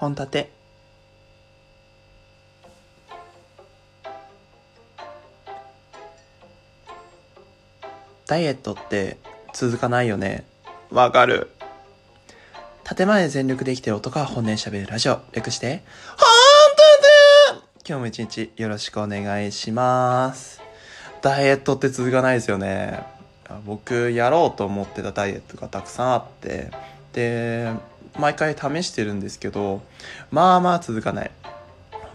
本立て。ダイエットって続かないよね。わかる。建前で全力で生きてる男が本音で喋るラジオ。略して本立て今日も一日よろしくお願いします。ダイエットって続かないですよね。僕やろうと思ってたダイエットがたくさんあって。で毎回試してるんですけどまあまあ続かない。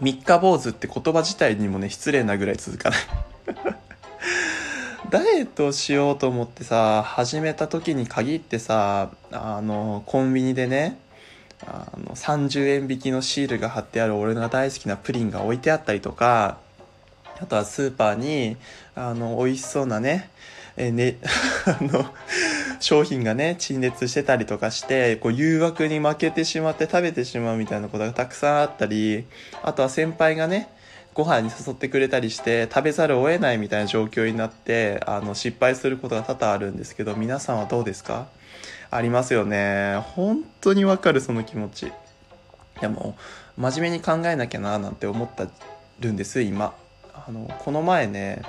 三日坊主って言葉自体にもね失礼なぐらい続かない。ダイエットをしようと思ってさ始めた時に限ってさあのコンビニでねあの30円引きのシールが貼ってある俺が大好きなプリンが置いてあったりとかあとはスーパーにあの美味しそうなねえね あの商品がね陳列してたりとかしてこう誘惑に負けてしまって食べてしまうみたいなことがたくさんあったりあとは先輩がねご飯に誘ってくれたりして食べざるを得ないみたいな状況になってあの失敗することが多々あるんですけど皆さんはどうですか？ありますよね。本当にわかるその気持ち。でも真面目に考えなきゃななんて思ったるんです今。あのこの前ね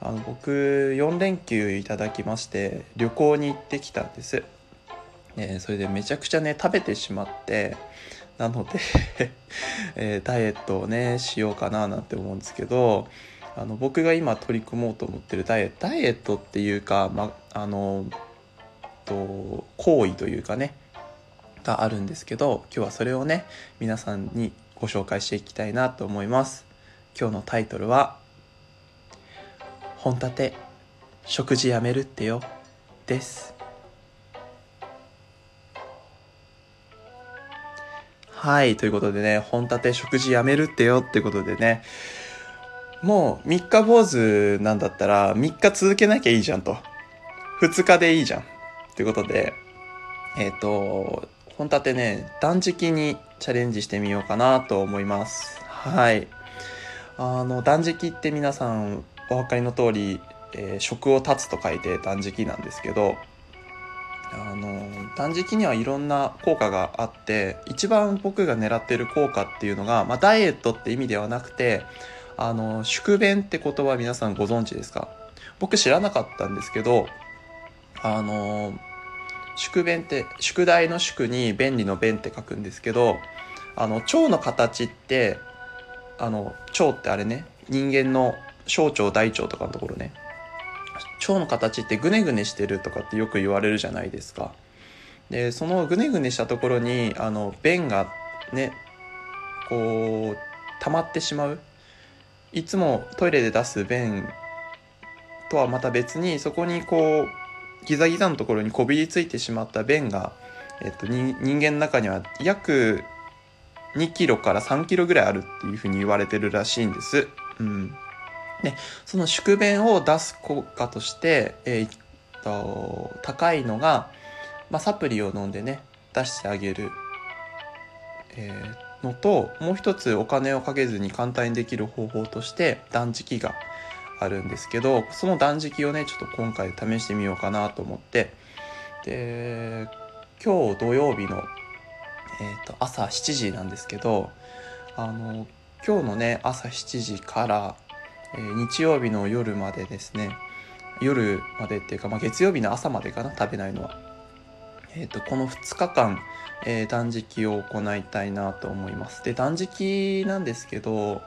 あの僕4連休いただきまして旅行に行ってきたんです、ね、それでめちゃくちゃね食べてしまってなので えー、ダイエットをねしようかななんて思うんですけどあの僕が今取り組もうと思ってるダイエットダイエットっていうか、まあのと行為というかねがあるんですけど今日はそれをね皆さんにご紹介していきたいなと思います。今日のタイトルは「本立て食事やめるってよ」です。はいということでね本立て食事やめるってよってことでね。もう3日坊主なんだったら3日続けなきゃいいじゃんと。2日でいいじゃんということで。えっ、ー、と本立てね断食にチャレンジしてみようかなと思います。はい。あの断食って皆さんお分かりの通り、えー、食を断つと書いて断食なんですけどあの断食にはいろんな効果があって一番僕が狙ってる効果っていうのが、まあ、ダイエットって意味ではなくてあの宿便って言葉皆さんご存知ですか？僕知らなかったんですけどあの宿便って宿題の宿に便利の便って書くんですけどあの腸の形ってあの腸ってあれね人間の小腸大腸とかのところね腸の形ってグネグネしてるとかってよく言われるじゃないですかでそのグネグネしたところにあの便がねこう溜まってしまういつもトイレで出す便とはまた別にそこにこうギザギザのところにこびりついてしまった便が、えっと、人間の中には約2キロから3キロぐらいあるっていうふうに言われてるらしいんです。うん。で、その宿便を出す効果として、えー、っと、高いのが、まあ、サプリを飲んでね、出してあげる、えー、のと、もう一つお金をかけずに簡単にできる方法として断食があるんですけど、その断食をね、ちょっと今回試してみようかなと思って、で、今日土曜日のえーと、朝7時なんですけどあの今日のね朝7時から、え、日曜日の夜までですね。夜までっていうか、まあ、月曜日の朝までかな食べないのは、えーと、この2日間、えー、断食を行いたいなと思います。で断食なんですけど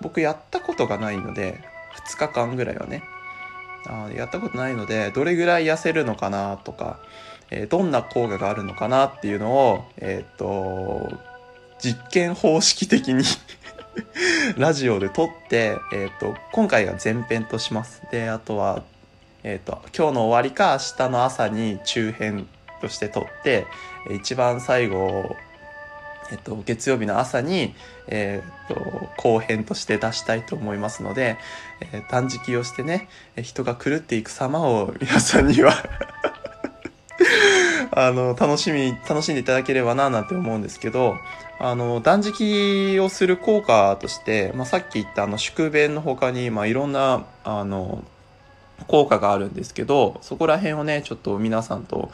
僕やったことがないので2日間ぐらいはね。あやったことないのでどれぐらい痩せるのかなとかえー、どんな効果があるのかなっていうのを、えっ、と、実験方式的に ラジオで撮って、えっ、と、今回が前編とします。で、あとは、えっ、と、今日の終わりか明日の朝に中編として撮って、一番最後、えっと、月曜日の朝に、えっと、後編として出したいと思いますので、えー、断食をしてね、人が狂っていく様を皆さんにはあの、楽しみ、楽しんでいただければな、なんて思うんですけど、あの、断食をする効果として、まあ、さっき言ったあの、宿便の他に、まあ、いろんな、あの、効果があるんですけど、そこら辺をね、ちょっと皆さんと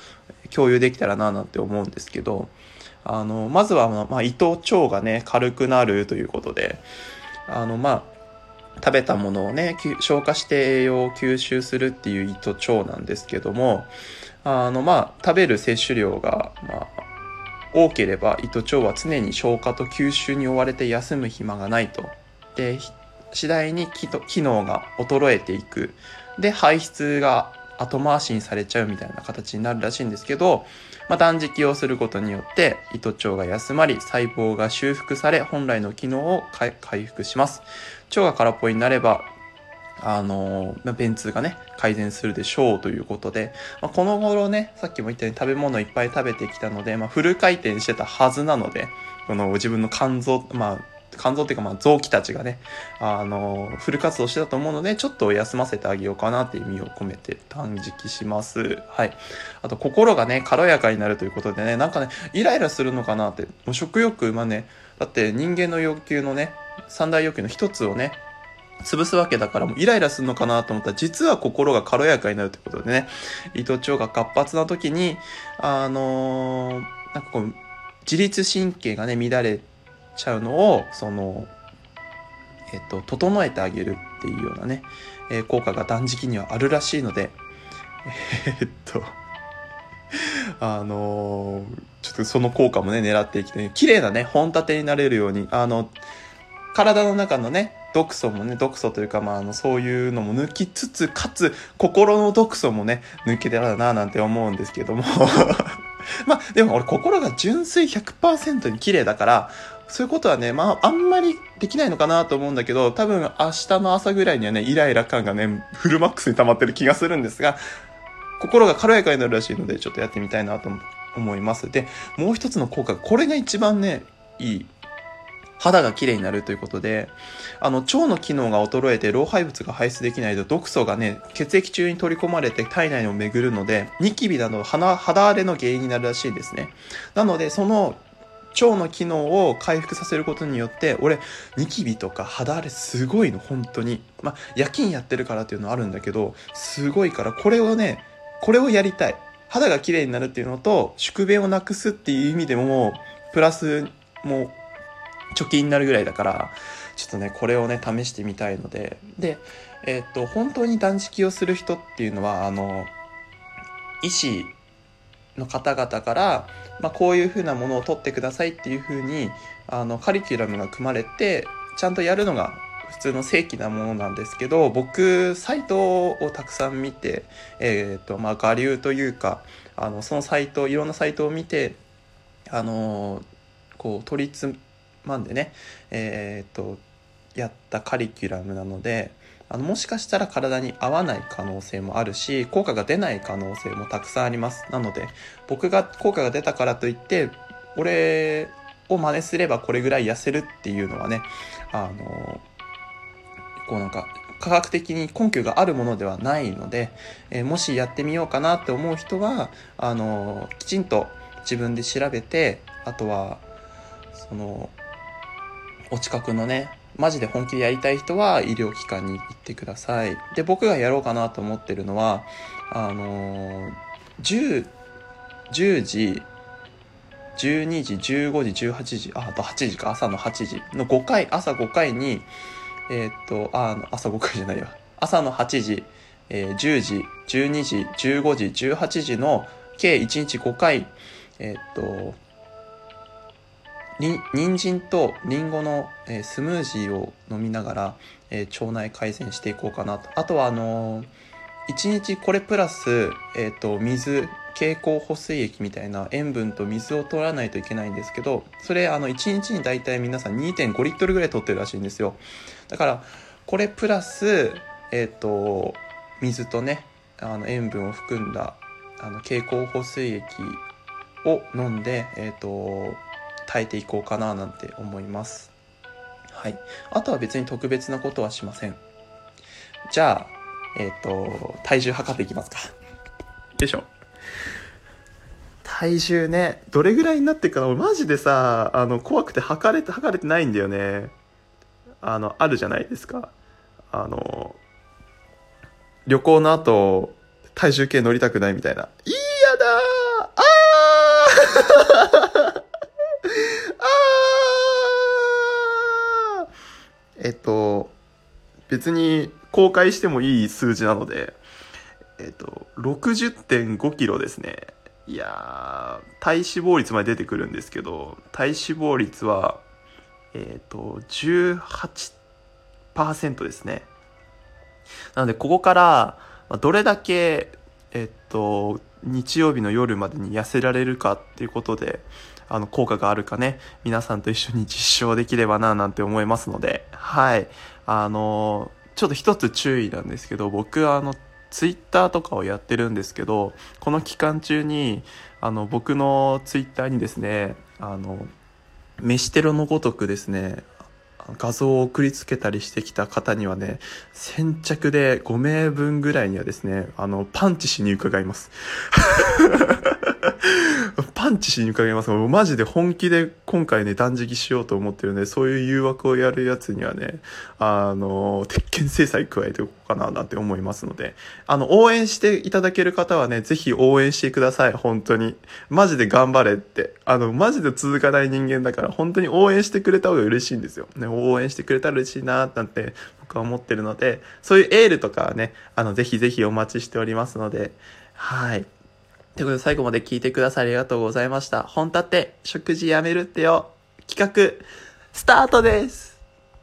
共有できたらな、なんて思うんですけど、あの、まずは、まあ、胃と腸がね、軽くなるということで、あの、まあ、食べたものをね、消化して栄養を吸収するっていう胃と腸なんですけども、あの、まあ、食べる摂取量が、まあ、多ければ胃と腸は常に消化と吸収に追われて休む暇がないと。で、次第に機能が衰えていく。で、排出が後回しにされちゃうみたいな形になるらしいんですけど、まあ、断食をすることによって胃と腸が休まり細胞が修復され本来の機能を回復します腸が空っぽになればあのー、便通がね、改善するでしょうということで、まあ、この頃ね、さっきも言ったように食べ物いっぱい食べてきたので、まあ、フル回転してたはずなので、この自分の肝臓、まあ、肝臓っていうかまあ臓器たちがね、あの、フル活動してたと思うので、ちょっと休ませてあげようかなって意味を込めて断食します。はい。あと、心がね、軽やかになるということでね、なんかね、イライラするのかなって、もう食欲、まあね、だって人間の欲求のね、三大欲求の一つをね、潰すわけだからもうイライラするのかなと思ったら実は心が軽やかになるってことでね。胃と腸が活発な時にあのー、なんかこう自律神経がね乱れちゃうのをそのえっと整えてあげるっていうようなね、えー、効果が断食にはあるらしいので えー、っとあのー、ちょっとその効果もね狙っていきて、ね、綺麗なね本立てになれるようにあの体の中のね毒素もね、毒素というか、まあ、あの、そういうのも抜きつつ、かつ、心の毒素もね、抜けてらな、なんて思うんですけども まあ、でも俺、心が純粋100%に綺麗だから、そういうことはね、まあ、あんまりできないのかなと思うんだけど、多分、明日の朝ぐらいにはね、イライラ感がね、フルマックスに溜まってる気がするんですが、心が軽やかになるらしいので、ちょっとやってみたいなと思います。で、もう一つの効果、これが一番ね、いい肌が綺麗になるということで、あの、腸の機能が衰えて老廃物が排出できないと毒素がね、血液中に取り込まれて体内を巡るので、ニキビなど肌荒れの原因になるらしいんですね。なので、その腸の機能を回復させることによって、俺、ニキビとか肌荒れすごいの、本当に。まあ、夜勤やってるからっていうのはあるんだけど、すごいから、これをね、これをやりたい。肌が綺麗になるっていうのと、宿便をなくすっていう意味でも、プラス、もう、貯金になるぐらいだから、ちょっとね、これをね、試してみたいので、で、えー、っと、本当に断食をする人っていうのは、あの、医師の方々から、まあ、こういうふうなものを取ってくださいっていうふうに、あの、カリキュラムが組まれて、ちゃんとやるのが普通の正規なものなんですけど、僕、サイトをたくさん見て、えっ、と、まあ、我流というか、あの、そのサイト、いろんなサイトを見て、あの、こう、取りつ、まんでね、えー、っと、やったカリキュラムなので、あのもしかしたら体に合わない可能性もあるし、効果が出ない可能性もたくさんあります。なので、僕が効果が出たからといって、俺を真似すればこれぐらい痩せるっていうのはね、あの、こうなんか、科学的に根拠があるものではないので、えー、もしやってみようかなって思う人は、あの、きちんと自分で調べて、あとは、その、お近くのね、マジで本気でやりたい人は医療機関に行ってください。で、僕がやろうかなと思ってるのは、あのー、10、10時、12時、15時、18時、あ、あと8時か、朝の8時の5回、朝5回に、えー、っと、あ、朝5回じゃないわ。朝の8時、えー、10時、12時、15時、18時の計1日5回、えー、っと、に人参とりんごの、スムージーを飲みながら、え、腸内改善していこうかなと。あとは、あのー、1日これプラス、えっ、と、水、経口補水液みたいな塩分と水を取らないといけないんですけど、それ、あの、1日に大体皆さん2.5リットルぐらい取ってるらしいんですよ。だから、これプラス、えっ、と、水とね、あの、塩分を含んだ、あの、経口補水液を飲んで、えっ、と、耐えていこうかななんて思います。はい。あとは別に特別なことはしません。じゃあ、えっ、ー、と、体重測っていきますか。よいしょ。体重ね、どれぐらいになってるかな俺マジでさ、あの、怖くて測れて、測れてないんだよね。あの、あるじゃないですか。あの、旅行の後、体重計乗りたくないみたいな。いや別に公開してもいい数字なので、えっ、と、60.5キロですね。いやー、体脂肪率まで出てくるんですけど、体脂肪率は、えっ、と、18%ですね。なので、ここから、どれだけ、えっと、日曜日の夜までに痩せられるかっていうことで、あの、効果があるかね、皆さんと一緒に実証できればな、なんて思いますので、はい。あの、ちょっと一つ注意なんですけど、僕は、あの、ツイッターとかをやってるんですけど、この期間中に、あの、僕のツイッターにですね、あの、飯テロのごとくですね、画像を送りつけたりしてきた方にはね、先着で5名分ぐらいにはですね、あの、パンチしに伺います。パンチしに伺います。マジで本気で今回ね、断食しようと思ってるんで、そういう誘惑をやるやつにはね、あの、鉄拳制裁加えておこうかななんて思いますので、あの、応援していただける方はね、ぜひ応援してください、本当に。マジで頑張れって。あの、マジで続かない人間だから、本当に応援してくれた方が嬉しいんですよ。ね、応援してくれたら嬉しいななんて僕は思ってるので、そういうエールとかはね、あの、ぜひぜひお待ちしておりますので、はい。ということで最後まで聞いてくださりありがとうございました。本立て、食事やめるってよ、企画、スタートです